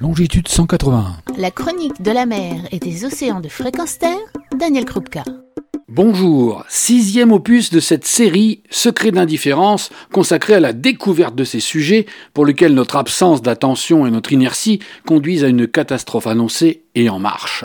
Longitude 181. La chronique de la mer et des océans de fréquence terre, Daniel Krupka. Bonjour, sixième opus de cette série Secret d'indifférence consacrée à la découverte de ces sujets pour lesquels notre absence d'attention et notre inertie conduisent à une catastrophe annoncée et en marche.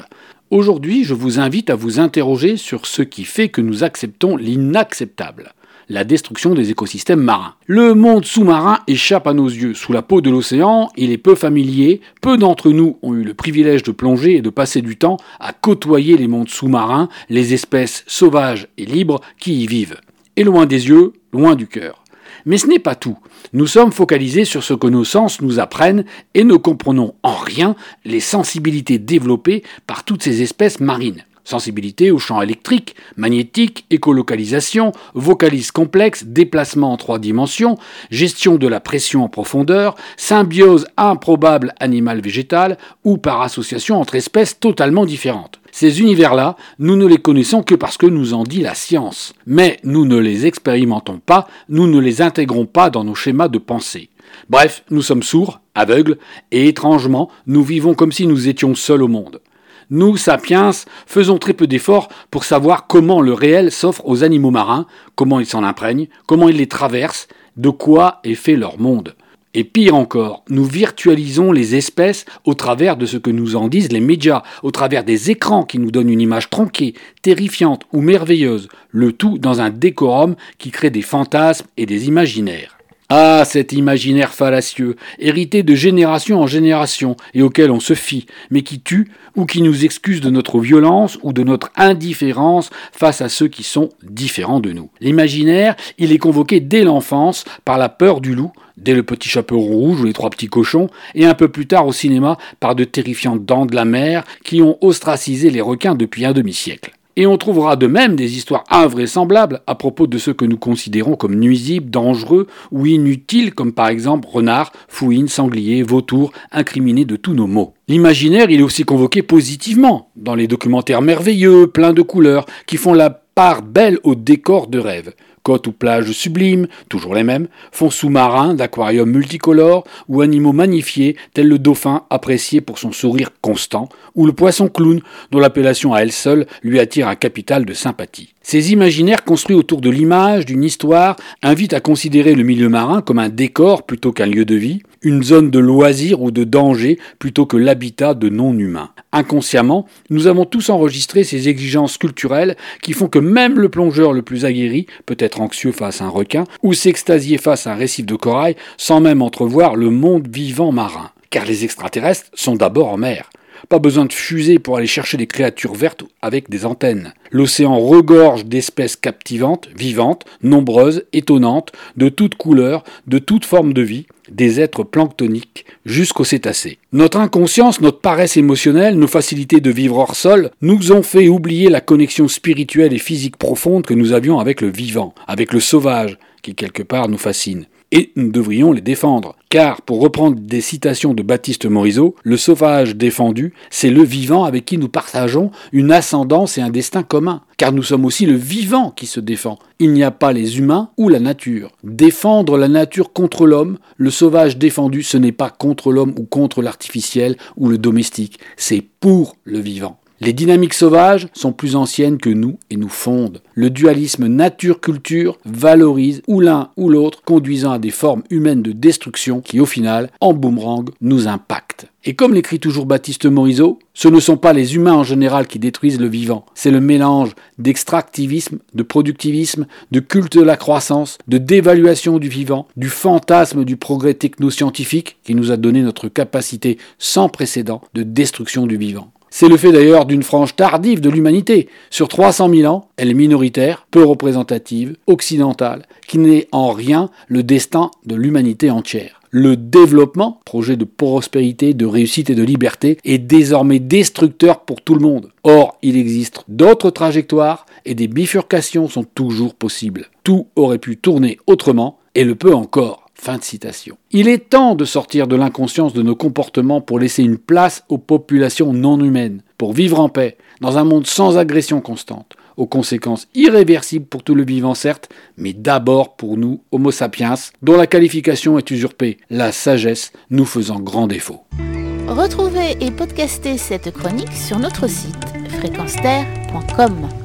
Aujourd'hui, je vous invite à vous interroger sur ce qui fait que nous acceptons l'inacceptable la destruction des écosystèmes marins. Le monde sous-marin échappe à nos yeux. Sous la peau de l'océan, il est peu familier. Peu d'entre nous ont eu le privilège de plonger et de passer du temps à côtoyer les mondes sous-marins, les espèces sauvages et libres qui y vivent. Et loin des yeux, loin du cœur. Mais ce n'est pas tout. Nous sommes focalisés sur ce que nos sens nous apprennent et ne comprenons en rien les sensibilités développées par toutes ces espèces marines. Sensibilité au champ électrique, magnétique, écolocalisation, vocalise complexe, déplacement en trois dimensions, gestion de la pression en profondeur, symbiose improbable animal-végétal ou par association entre espèces totalement différentes. Ces univers-là, nous ne les connaissons que parce que nous en dit la science. Mais nous ne les expérimentons pas, nous ne les intégrons pas dans nos schémas de pensée. Bref, nous sommes sourds, aveugles, et étrangement, nous vivons comme si nous étions seuls au monde. Nous, sapiens, faisons très peu d'efforts pour savoir comment le réel s'offre aux animaux marins, comment ils s'en imprègnent, comment ils les traversent, de quoi est fait leur monde. Et pire encore, nous virtualisons les espèces au travers de ce que nous en disent les médias, au travers des écrans qui nous donnent une image tronquée, terrifiante ou merveilleuse, le tout dans un décorum qui crée des fantasmes et des imaginaires. Ah, cet imaginaire fallacieux, hérité de génération en génération et auquel on se fie, mais qui tue ou qui nous excuse de notre violence ou de notre indifférence face à ceux qui sont différents de nous. L'imaginaire, il est convoqué dès l'enfance par la peur du loup, dès le petit chapeau rouge ou les trois petits cochons, et un peu plus tard au cinéma par de terrifiantes dents de la mer qui ont ostracisé les requins depuis un demi-siècle. Et on trouvera de même des histoires invraisemblables à propos de ceux que nous considérons comme nuisibles, dangereux ou inutiles, comme par exemple renards, fouines, sangliers, vautours, incriminés de tous nos maux. L'imaginaire, il est aussi convoqué positivement, dans les documentaires merveilleux, pleins de couleurs, qui font la part belle au décor de rêve côtes ou plages sublimes, toujours les mêmes, fonds sous-marins d'aquariums multicolores ou animaux magnifiés tels le dauphin apprécié pour son sourire constant, ou le poisson clown dont l'appellation à elle seule lui attire un capital de sympathie. Ces imaginaires construits autour de l'image, d'une histoire, invitent à considérer le milieu marin comme un décor plutôt qu'un lieu de vie, une zone de loisir ou de danger plutôt que l'habitat de non-humains. Inconsciemment, nous avons tous enregistré ces exigences culturelles qui font que même le plongeur le plus aguerri peut anxieux face à un requin ou s'extasier face à un récif de corail sans même entrevoir le monde vivant marin. Car les extraterrestres sont d'abord en mer. Pas besoin de fusée pour aller chercher des créatures vertes avec des antennes. L'océan regorge d'espèces captivantes, vivantes, nombreuses, étonnantes, de toutes couleurs, de toutes formes de vie, des êtres planctoniques jusqu'aux cétacés. Notre inconscience, notre paresse émotionnelle, nos facilités de vivre hors sol nous ont fait oublier la connexion spirituelle et physique profonde que nous avions avec le vivant, avec le sauvage, qui quelque part nous fascine et nous devrions les défendre. Car, pour reprendre des citations de Baptiste Morisot, le sauvage défendu, c'est le vivant avec qui nous partageons une ascendance et un destin commun. Car nous sommes aussi le vivant qui se défend. Il n'y a pas les humains ou la nature. Défendre la nature contre l'homme, le sauvage défendu, ce n'est pas contre l'homme ou contre l'artificiel ou le domestique, c'est pour le vivant. Les dynamiques sauvages sont plus anciennes que nous et nous fondent. Le dualisme nature-culture valorise ou l'un ou l'autre, conduisant à des formes humaines de destruction qui, au final, en boomerang, nous impactent. Et comme l'écrit toujours Baptiste Morisot, ce ne sont pas les humains en général qui détruisent le vivant, c'est le mélange d'extractivisme, de productivisme, de culte de la croissance, de dévaluation du vivant, du fantasme du progrès technoscientifique qui nous a donné notre capacité sans précédent de destruction du vivant. C'est le fait d'ailleurs d'une frange tardive de l'humanité. Sur 300 000 ans, elle est minoritaire, peu représentative, occidentale, qui n'est en rien le destin de l'humanité entière. Le développement, projet de prospérité, de réussite et de liberté, est désormais destructeur pour tout le monde. Or, il existe d'autres trajectoires et des bifurcations sont toujours possibles. Tout aurait pu tourner autrement et le peut encore. Fin de citation. Il est temps de sortir de l'inconscience de nos comportements pour laisser une place aux populations non humaines, pour vivre en paix, dans un monde sans agression constante, aux conséquences irréversibles pour tout le vivant certes, mais d'abord pour nous, Homo sapiens, dont la qualification est usurpée, la sagesse nous faisant grand défaut. Retrouvez et podcastez cette chronique sur notre site fréquenceterre.com.